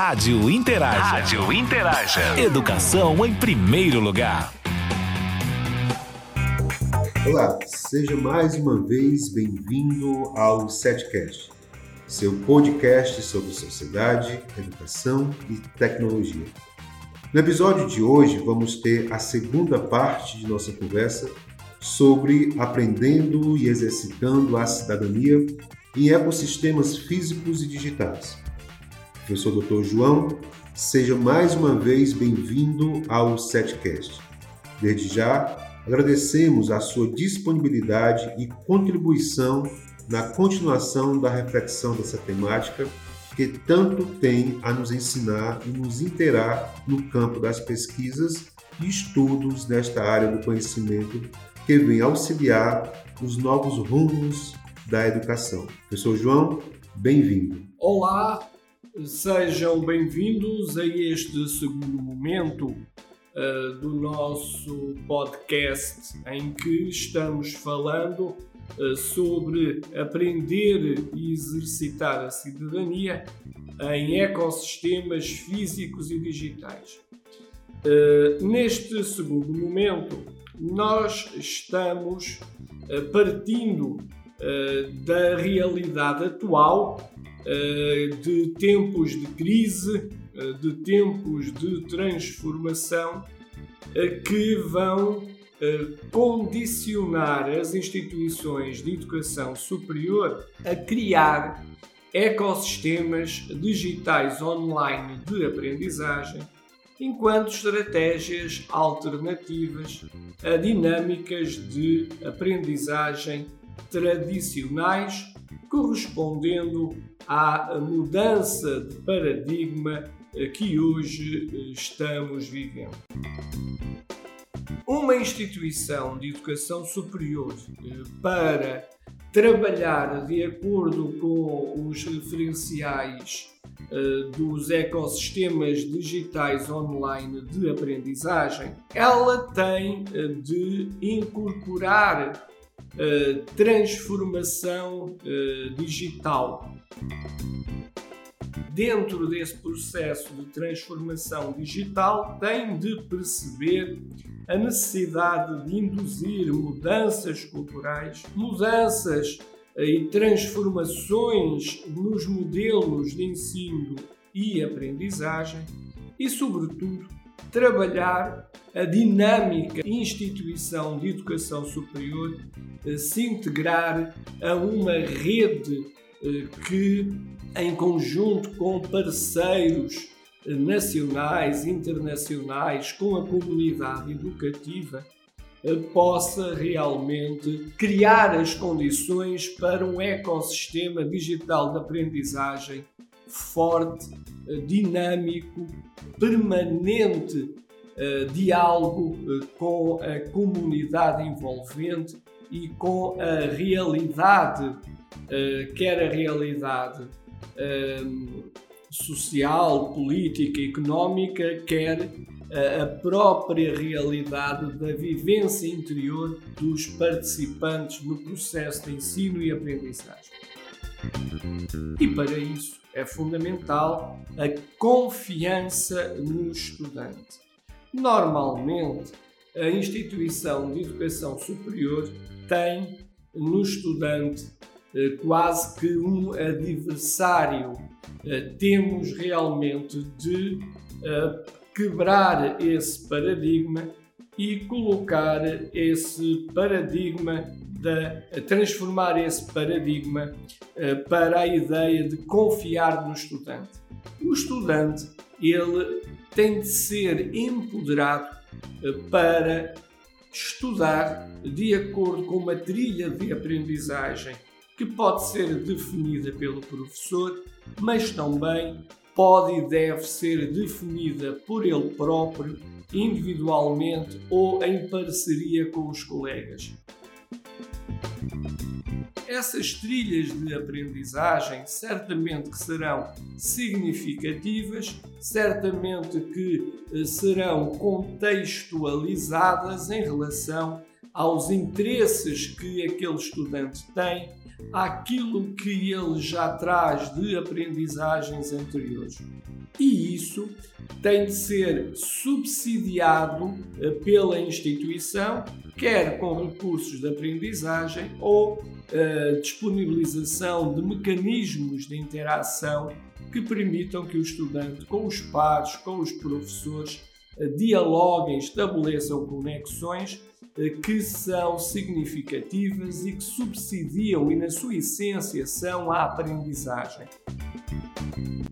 Rádio Interaja. Rádio Interaja. Educação em primeiro lugar. Olá, seja mais uma vez bem-vindo ao Setcast, seu podcast sobre sociedade, educação e tecnologia. No episódio de hoje, vamos ter a segunda parte de nossa conversa sobre aprendendo e exercitando a cidadania em ecossistemas físicos e digitais. Professor Dr. João, seja mais uma vez bem-vindo ao Setcast. Desde já, agradecemos a sua disponibilidade e contribuição na continuação da reflexão dessa temática que tanto tem a nos ensinar e nos interar no campo das pesquisas e estudos nesta área do conhecimento que vem auxiliar os novos rumos da educação. Professor João, bem-vindo. Olá, Sejam bem-vindos a este segundo momento uh, do nosso podcast em que estamos falando uh, sobre aprender e exercitar a cidadania em ecossistemas físicos e digitais. Uh, neste segundo momento, nós estamos partindo da realidade atual de tempos de crise, eh, de tempos de transformação eh, que vão condicionar as instituições de educação superior a criar ecossistemas digitais online de aprendizagem, enquanto estratégias alternativas a dinâmicas de aprendizagem tradicionais correspondendo à mudança de paradigma que hoje estamos vivendo. Uma instituição de educação superior eh, para trabalhar de acordo com os referenciais eh, dos ecossistemas digitais online de aprendizagem, ela tem eh, de incorporar transformação uh, digital. Dentro desse processo de transformação digital, tem de perceber a necessidade de induzir mudanças culturais, mudanças uh, e transformações nos modelos de ensino e aprendizagem e, sobretudo, trabalhar a dinâmica instituição de educação superior eh, se integrar a uma rede eh, que, em conjunto com parceiros eh, nacionais, internacionais, com a comunidade educativa, possa realmente criar as condições para um ecossistema digital de aprendizagem forte, dinâmico, permanente uh, diálogo uh, com a comunidade envolvente e com a realidade, quer a realidade social, política, económica, quer a própria realidade da vivência interior dos participantes no processo de ensino e aprendizagem. E para isso é fundamental a confiança no estudante. Normalmente, a instituição de educação superior tem no estudante eh, quase que um adversário. Eh, temos realmente de eh, quebrar esse paradigma e colocar esse paradigma de transformar esse paradigma para a ideia de confiar no estudante. O estudante, ele tem de ser empoderado eh, para estudar de acordo com uma trilha de aprendizagem que pode ser definida pelo professor, mas também pode e deve ser definida por ele próprio, individualmente ou em parceria com os colegas. Essas trilhas de aprendizagem certamente que serão significativas, certamente que eh, serão contextualizadas em relação aos interesses que aquele estudante tem, àquilo que ele já traz de aprendizagens anteriores. E isso tem de ser subsidiado eh, pela instituição, quer com recursos de aprendizagem ou disponibilização de mecanismos de interação que permitam que o estudante, com os pares, com os professores, dialoguem, estabeleçam conexões que são significativas e que subsidiam e, na sua essência, são a aprendizagem.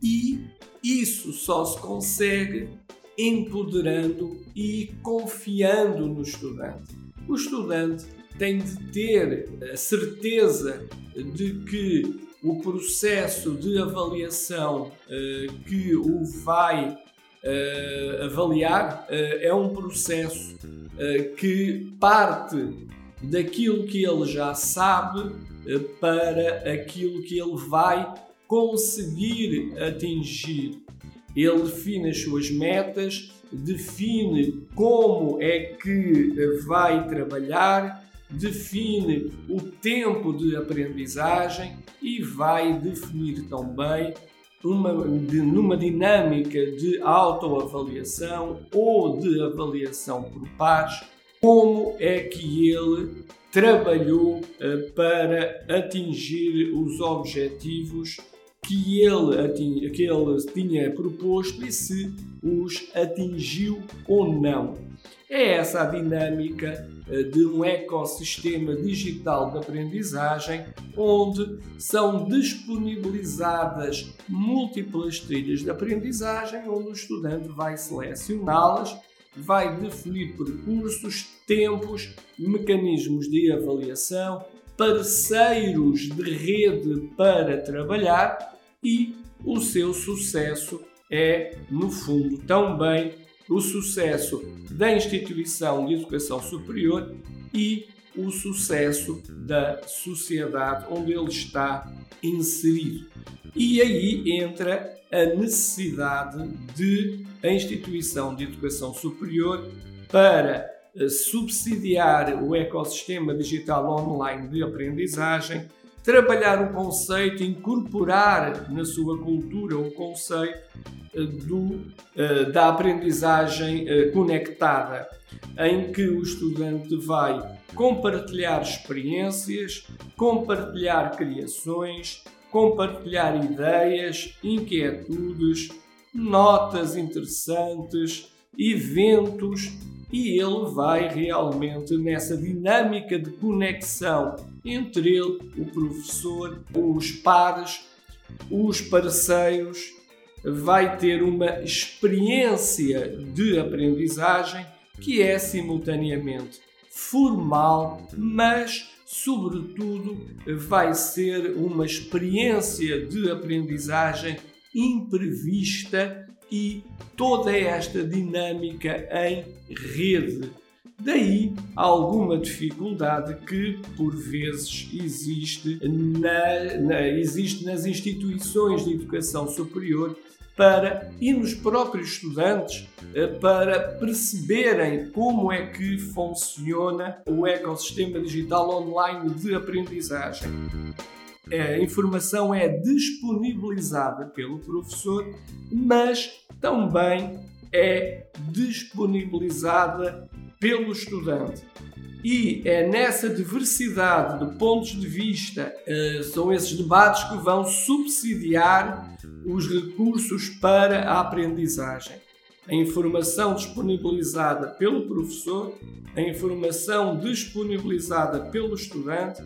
E isso só se consegue empoderando e confiando no estudante. O estudante tem de ter a certeza de que o processo de avaliação uh, que o vai uh, avaliar uh, é um processo que parte daquilo que ele já sabe para aquilo que ele vai conseguir atingir. Ele define as suas metas, define como é que vai trabalhar, define o tempo de aprendizagem e vai definir também uma, de, numa dinâmica de autoavaliação ou de avaliação por pares, como é que ele trabalhou uh, para atingir os objetivos que ele, que ele tinha proposto e se os atingiu ou não. É essa a dinâmica eh, de um ecossistema digital de aprendizagem onde são disponibilizadas múltiplas trilhas de aprendizagem, onde o estudante vai selecioná-las, vai definir percursos, tempos, mecanismos de avaliação, parceiros de rede para trabalhar e o seu sucesso é, no fundo, também o sucesso da instituição de educação superior e o sucesso da sociedade onde ele está inserido. E aí entra a necessidade de a instituição de educação superior para eh, subsidiar o ecossistema digital online de aprendizagem trabalhar o conceito, incorporar na sua cultura o conceito eh, do, eh, da aprendizagem eh, conectada, em que o estudante vai compartilhar experiências, compartilhar criações, compartilhar ideias, inquietudes, notas interessantes, eventos e ele vai realmente nessa dinâmica de conexão entre ele, o professor, os pares, os parceiros, vai ter uma experiência de aprendizagem que é simultaneamente formal, mas, sobretudo, vai ser uma experiência de aprendizagem imprevista e toda esta dinâmica em rede. Daí alguma dificuldade que, por vezes, existe, na, na, existe nas instituições de educação superior para, e nos próprios estudantes eh, para perceberem como é que funciona o ecossistema digital online de aprendizagem a informação é disponibilizada pelo professor, mas também é disponibilizada pelo estudante. E é nessa diversidade de pontos de vista, uh, são esses debates que vão subsidiar os recursos para a aprendizagem. A informação disponibilizada pelo professor, a informação disponibilizada pelo estudante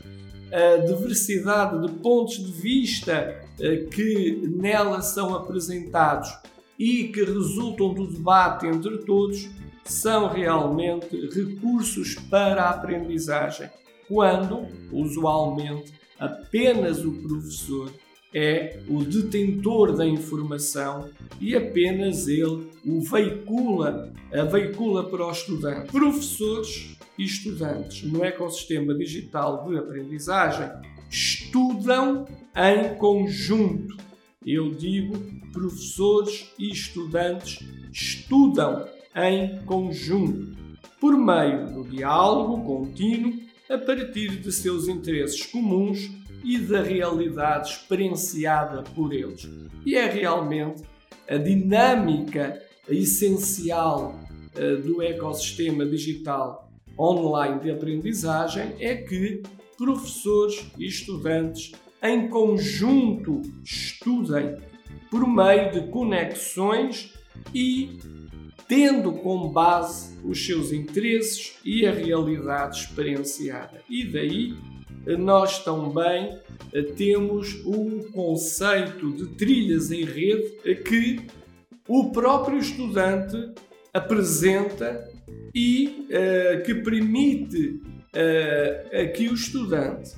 a diversidade de pontos de vista eh, que nela são apresentados e que resultam do debate entre todos são realmente recursos para a aprendizagem, quando, usualmente, apenas o professor é o detentor da informação e apenas ele o veicula, a veicula para o estudante. Professores e estudantes no ecossistema digital de aprendizagem estudam em conjunto. Eu digo, professores e estudantes estudam em conjunto, por meio do diálogo contínuo, a partir de seus interesses comuns, e da realidade experienciada por eles. E é realmente a dinâmica essencial uh, do ecossistema digital online de aprendizagem é que professores e estudantes em conjunto estudem por meio de conexões e tendo como base os seus interesses e a realidade experienciada. E daí nós também eh, temos o conceito de trilhas em rede que o próprio estudante apresenta e uh, que permite uh, que o estudante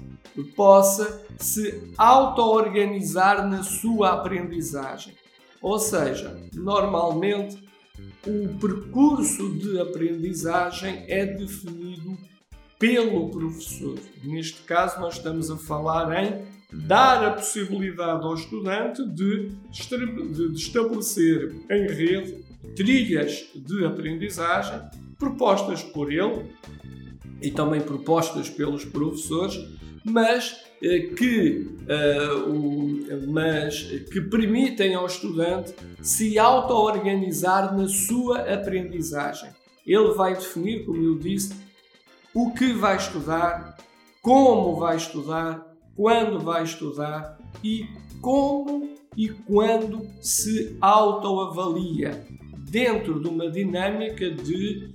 possa se auto-organizar na sua aprendizagem. Ou seja, normalmente o percurso de aprendizagem é definido pelo professor. Neste caso, nós estamos a falar em dar a possibilidade ao estudante de, de estabelecer em rede trilhas de aprendizagem propostas por ele e também propostas pelos professores, mas eh, que, o, mas que permitem ao estudante se auto-organizar na sua aprendizagem. Ele vai definir, como eu disse, o que vai estudar, como vai estudar, quando vai estudar e como e quando se autoavalia dentro de uma dinâmica de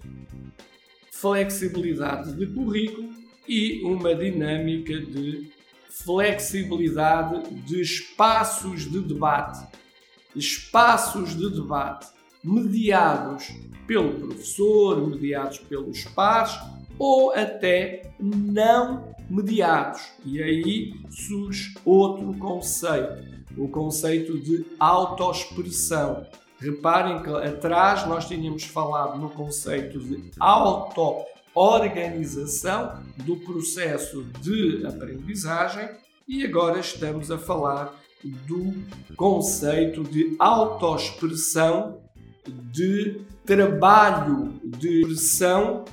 flexibilidade de currículo e uma dinâmica de flexibilidade de espaços de debate. Espaços de debate mediados pelo professor, mediados pelos pares ou até não mediados. E aí surge outro conceito, o conceito de autoexpressão. Reparem que atrás nós tínhamos falado no conceito de auto-organização do processo de aprendizagem e agora estamos a falar do conceito de autoexpressão, de trabalho de expressão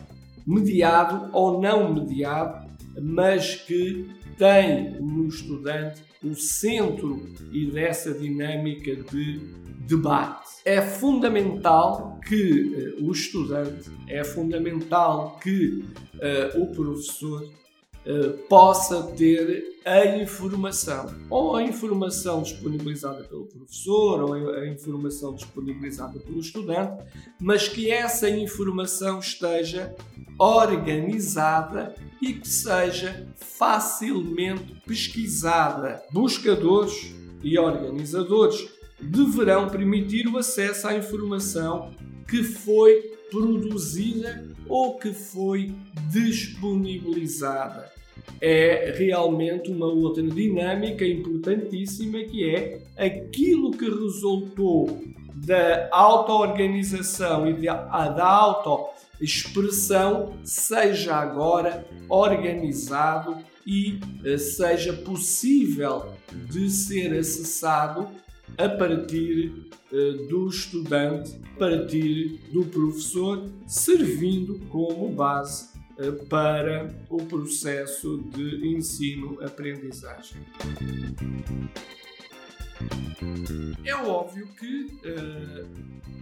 mediado ou não mediado, mas que tem no estudante o centro e dessa dinâmica de debate. É fundamental que uh, o estudante, é fundamental que uh, o professor uh, possa ter a informação, ou a informação disponibilizada pelo professor, ou a informação disponibilizada pelo estudante, mas que essa informação esteja organizada e que seja facilmente pesquisada. Buscadores e organizadores deverão permitir o acesso à informação que foi produzida ou que foi disponibilizada. É realmente uma outra dinâmica importantíssima que é aquilo que resultou da auto-organização e da auto-expressão seja agora organizado e eh, seja possível de ser acessado a partir uh, do estudante, a partir do professor, servindo como base para o processo de ensino-aprendizagem. É óbvio que uh,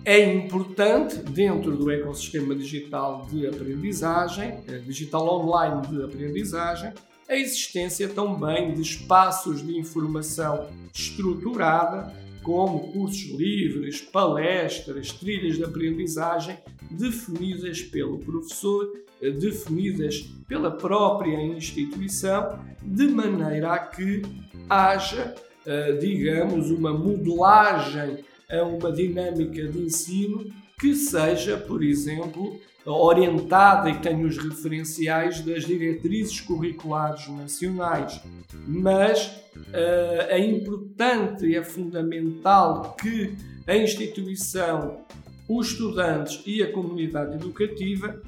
é importante, dentro do ecossistema digital de aprendizagem, digital online de aprendizagem, a existência também de espaços de informação estruturada, como cursos livres, palestras, trilhas de aprendizagem, definidas pelo professor, definidas pela própria instituição, de maneira a que haja, eh, digamos, uma modelagem a uma dinâmica de ensino que seja, por exemplo, orientada e que tenha os referenciais das diretrizes curriculares nacionais. Mas uh, é importante e é fundamental que a instituição, os estudantes e a comunidade educativa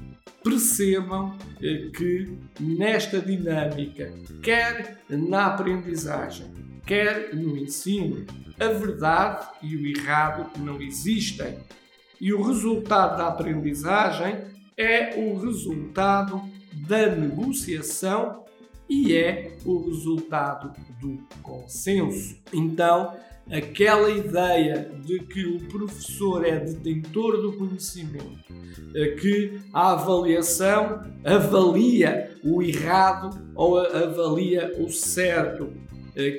percebam uh, que nesta dinâmica, quer na aprendizagem, quer no ensino, a verdade e o errado não existem e o resultado da aprendizagem é o resultado da negociação e é o resultado do consenso. Então, aquela ideia de que o professor é detentor do conhecimento, que a avaliação avalia o errado ou avalia o certo,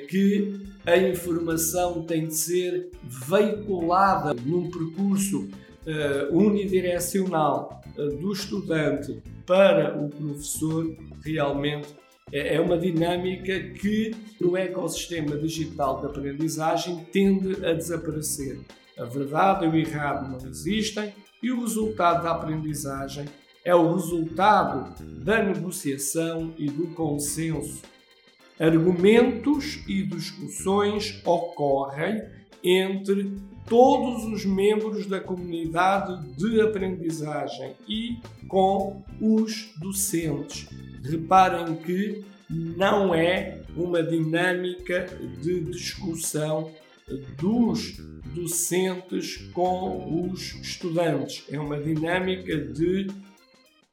que a informação tem de ser veiculada num percurso uh, unidirecional uh, do estudante para o professor, realmente é, é uma dinâmica que no ecossistema digital de aprendizagem tende a desaparecer. A verdade e o errado não existem e o resultado da aprendizagem é o resultado da negociação e do consenso. Argumentos e discussões ocorrem entre todos os membros da comunidade de aprendizagem e com os docentes. Reparem que não é uma dinâmica de discussão dos docentes com os estudantes, é uma dinâmica de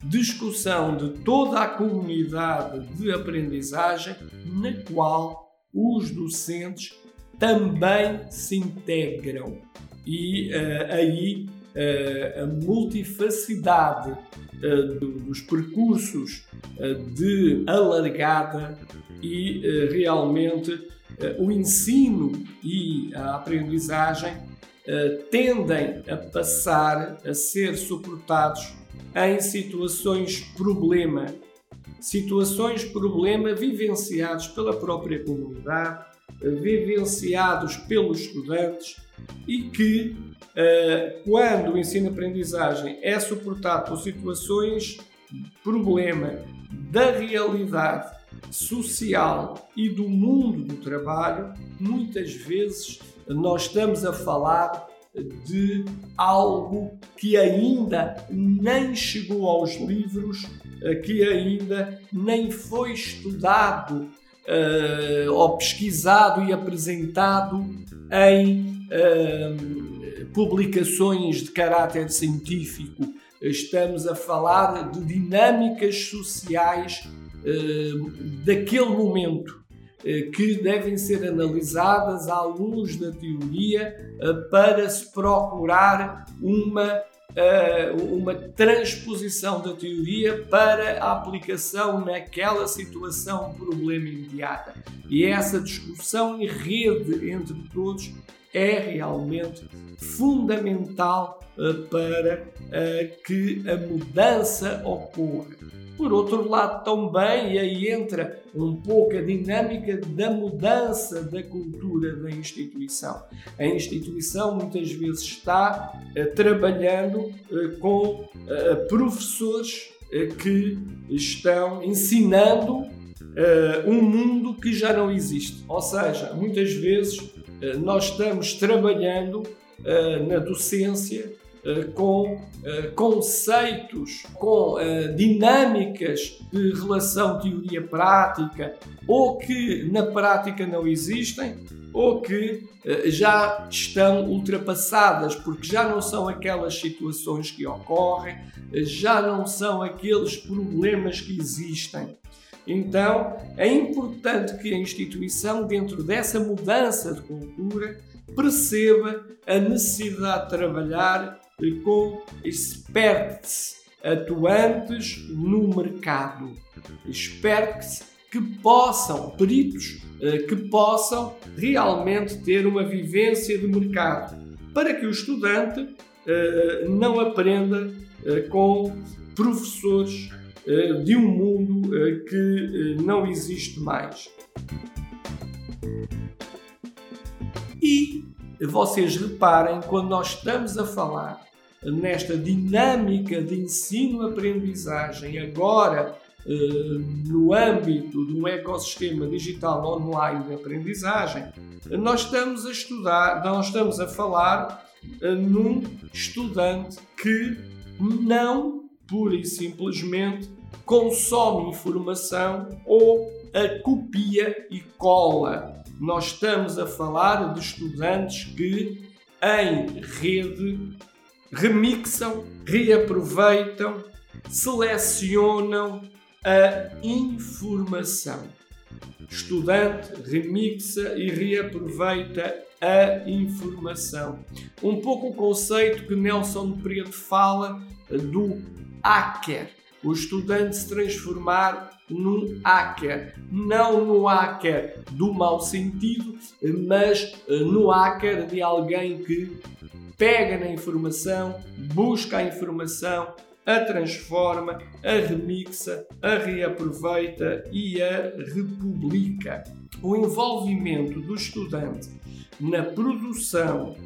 discussão de toda a comunidade de aprendizagem na qual os docentes também se integram. E uh, aí uh, a multifacidade uh, dos percursos de alargada e realmente o ensino e a aprendizagem tendem a passar a ser suportados em situações problema, situações problema vivenciados pela própria comunidade vivenciados pelos estudantes e que, eh, quando o ensino-aprendizagem é suportado por situações problema da realidade social e do mundo do trabalho, muitas vezes nós estamos a falar de algo que ainda nem chegou aos livros, eh, que ainda nem foi estudado uh, ou pesquisado e apresentado em uh, publicações de caráter científico. Estamos a falar de dinâmicas sociais uh, daquele momento que devem ser analisadas à luz da teoria para se procurar uma uma transposição da teoria para a aplicação naquela situação, problema imediata. E essa discussão em rede entre todos é realmente fundamental uh, para uh, que a mudança ocorra. Por outro lado, também, aí entra um pouco a dinâmica da mudança da cultura da instituição. A instituição muitas vezes está uh, trabalhando uh, com uh, professores que estão ensinando um mundo que já não existe. Ou seja, muitas vezes nós estamos trabalhando na docência com eh, conceitos, com eh, dinâmicas de relação teoria-prática, ou que na prática não existem, ou que já estão ultrapassadas, porque já não são aquelas situações que ocorrem, já não são aqueles problemas que existem. Então, é importante que a instituição, dentro dessa mudança de cultura, perceba a necessidade de trabalhar com experts atuantes no mercado, experts que possam, peritos eh, que possam realmente ter uma vivência de mercado, para que o estudante eh, não aprenda eh, com professores de um mundo que não existe mais. E vocês reparem, quando nós estamos a falar nesta dinâmica de ensino-aprendizagem, agora eh, no âmbito de um ecossistema digital online de aprendizagem, nós estamos a estudar, nós estamos a falar eh, num estudante que não, pura e simplesmente, consome informação ou a copia e cola nós estamos a falar de estudantes que, em rede, remixam, reaproveitam, selecionam a informação. Estudante remixa e reaproveita a informação. Um pouco o conceito que Nelson Preto fala do hacker. O estudante se transformar num hacker. Não no hacker do mau sentido, mas eh, no hacker de alguém que pega na informação, busca a informação, a transforma, a remixa, a reaproveita e a republica. O envolvimento do estudante na produção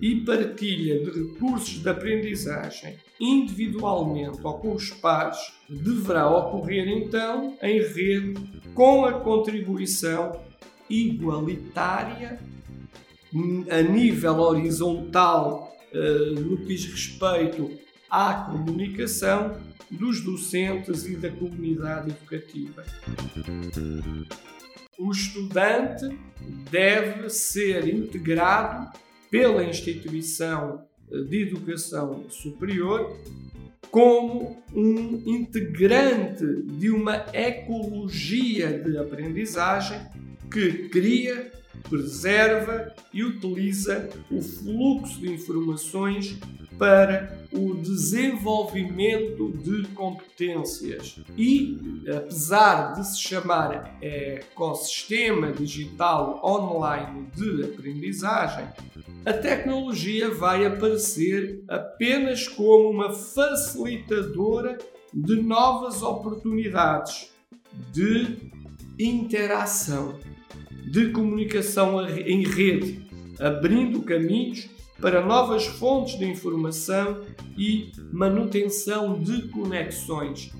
e partilha de recursos de aprendizagem individualmente ou com os pares deverá ocorrer então em rede com a contribuição igualitária a nível horizontal uh, no que diz respeito à comunicação dos docentes e da comunidade educativa. O estudante deve ser integrado pela instituição de educação superior como um integrante de uma ecologia de aprendizagem que cria preserva e utiliza o fluxo de informações para o desenvolvimento de competências. E, apesar de se chamar ecossistema digital online de aprendizagem, a tecnologia vai aparecer apenas como uma facilitadora de novas oportunidades de interação de comunicação em rede, abrindo caminhos para novas fontes de informação e manutenção de conexões.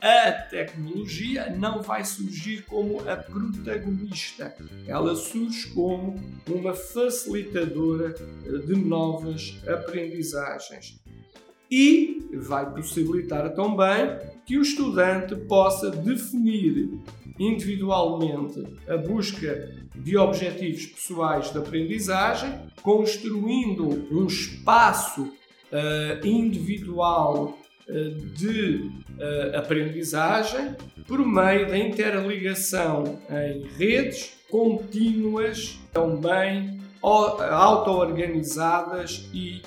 A tecnologia não vai surgir como a protagonista, ela surge como uma facilitadora de novas aprendizagens e vai possibilitar também que o estudante possa definir individualmente a busca de objetivos pessoais de aprendizagem, construindo um espaço uh, individual uh, de uh, aprendizagem por meio da interligação em redes contínuas, também auto-organizadas e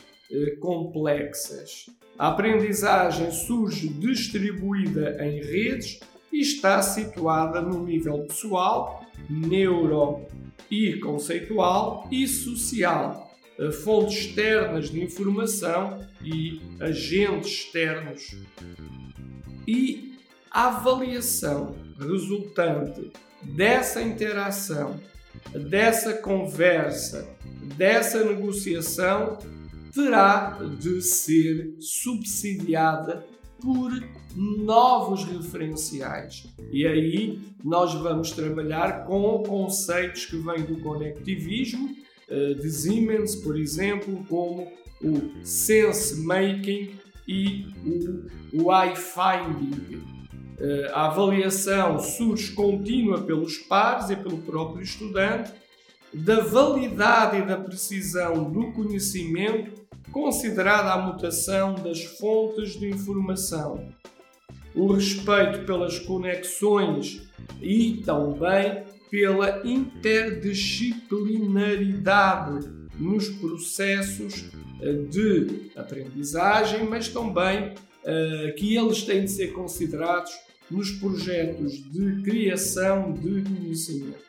complexas. A aprendizagem surge distribuída em redes está situada no nível pessoal, neuro e conceitual e social, fontes externas de informação e agentes externos. E a avaliação resultante dessa interação, dessa conversa, dessa negociação terá de ser subsidiada por novos referenciais. E aí nós vamos trabalhar com conceitos que vêm do conectivismo, eh, de Siemens, por exemplo, como o sense making e o wi-finding. Eh, a avaliação surge contínua pelos pares e pelo próprio estudante da validade e da precisão do conhecimento considerada a mutação das fontes de informação, o respeito pelas conexões e também pela interdisciplinaridade nos processos eh, de aprendizagem, mas também uh, que eles têm de ser considerados nos projetos de criação de conhecimento.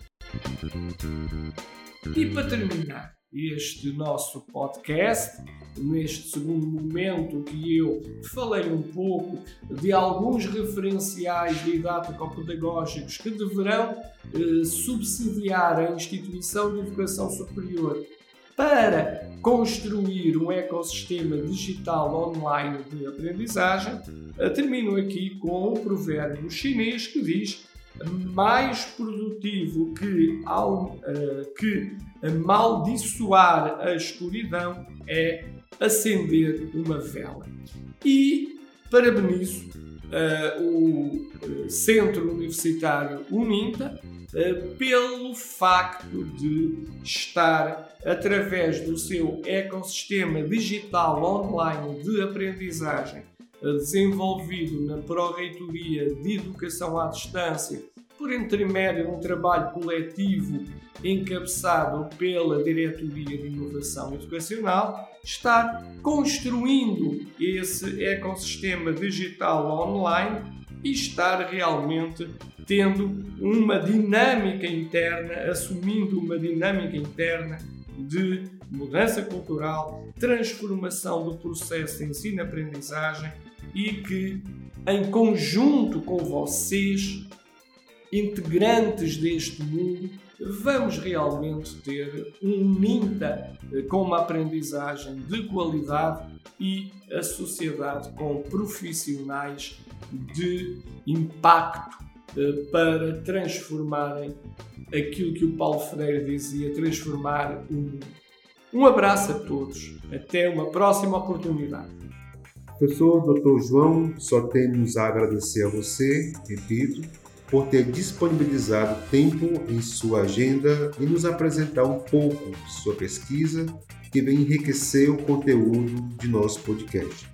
E para terminar, este nosso podcast, neste segundo momento que eu falei um pouco de alguns referenciais didático-pedagógicos que deverão eh, subsidiar a instituição de educação superior para construir um ecossistema digital online de aprendizagem, eh, termino aqui com um provérbio chinês que diz mais produtivo que, ao, uh, que amaldiçoar a escuridão é acender uma vela. E parabenizo uh, o eh, Centro Universitário Uninta uh, pelo facto de estar, através do seu ecossistema digital online de aprendizagem, desenvolvido na Pró-Reitoria de Educação à Distância, por intermédio de um trabalho coletivo encabeçado pela Diretoria de Inovação Educacional, estar construindo esse ecossistema digital online e estar realmente tendo uma dinâmica interna, assumindo uma dinâmica interna de mudança cultural, transformação do processo de ensino-aprendizagem e que, em conjunto com vocês, integrantes deste mundo, vamos realmente ter um NINTA com uma aprendizagem de qualidade e a sociedade com profissionais de impacto eh, para transformarem aquilo que o Paulo Freire dizia, transformar o mundo. Um abraço a todos. Até uma próxima oportunidade. Professor Dr. João, só temos a agradecer a você, repito, por ter disponibilizado tempo em sua agenda e nos apresentar um pouco de sua pesquisa que vem enriquecer o conteúdo de nosso podcast.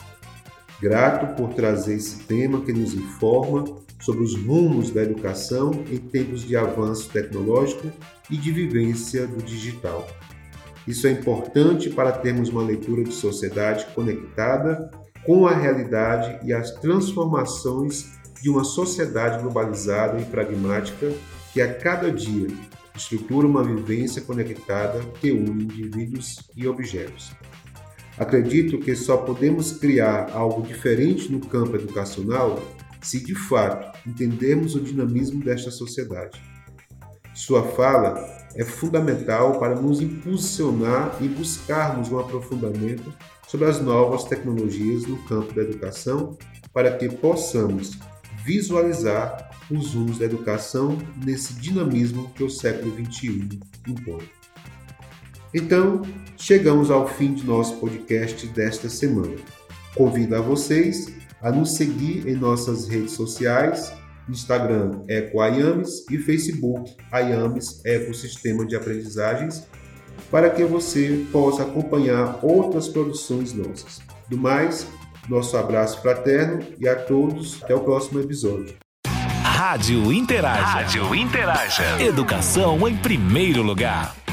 Grato por trazer esse tema que nos informa sobre os rumos da educação em tempos de avanço tecnológico e de vivência do digital. Isso é importante para termos uma leitura de sociedade conectada com a realidade e as transformações de uma sociedade globalizada e pragmática que a cada dia estrutura uma vivência conectada que une indivíduos e objetos. Acredito que só podemos criar algo diferente no campo educacional se de fato entendermos o dinamismo desta sociedade. Sua fala é fundamental para nos impulsionar e buscarmos um aprofundamento sobre as novas tecnologias no campo da educação para que possamos visualizar os rumos da educação nesse dinamismo que o século XXI impõe. Então, chegamos ao fim de nosso podcast desta semana. Convido a vocês a nos seguir em nossas redes sociais, Instagram Eco Ayames e Facebook Ayames Ecosistema de Aprendizagens, para que você possa acompanhar outras produções nossas. Do mais, nosso abraço fraterno e a todos até o próximo episódio. Rádio Interaja. Rádio Interaja. Educação em primeiro lugar.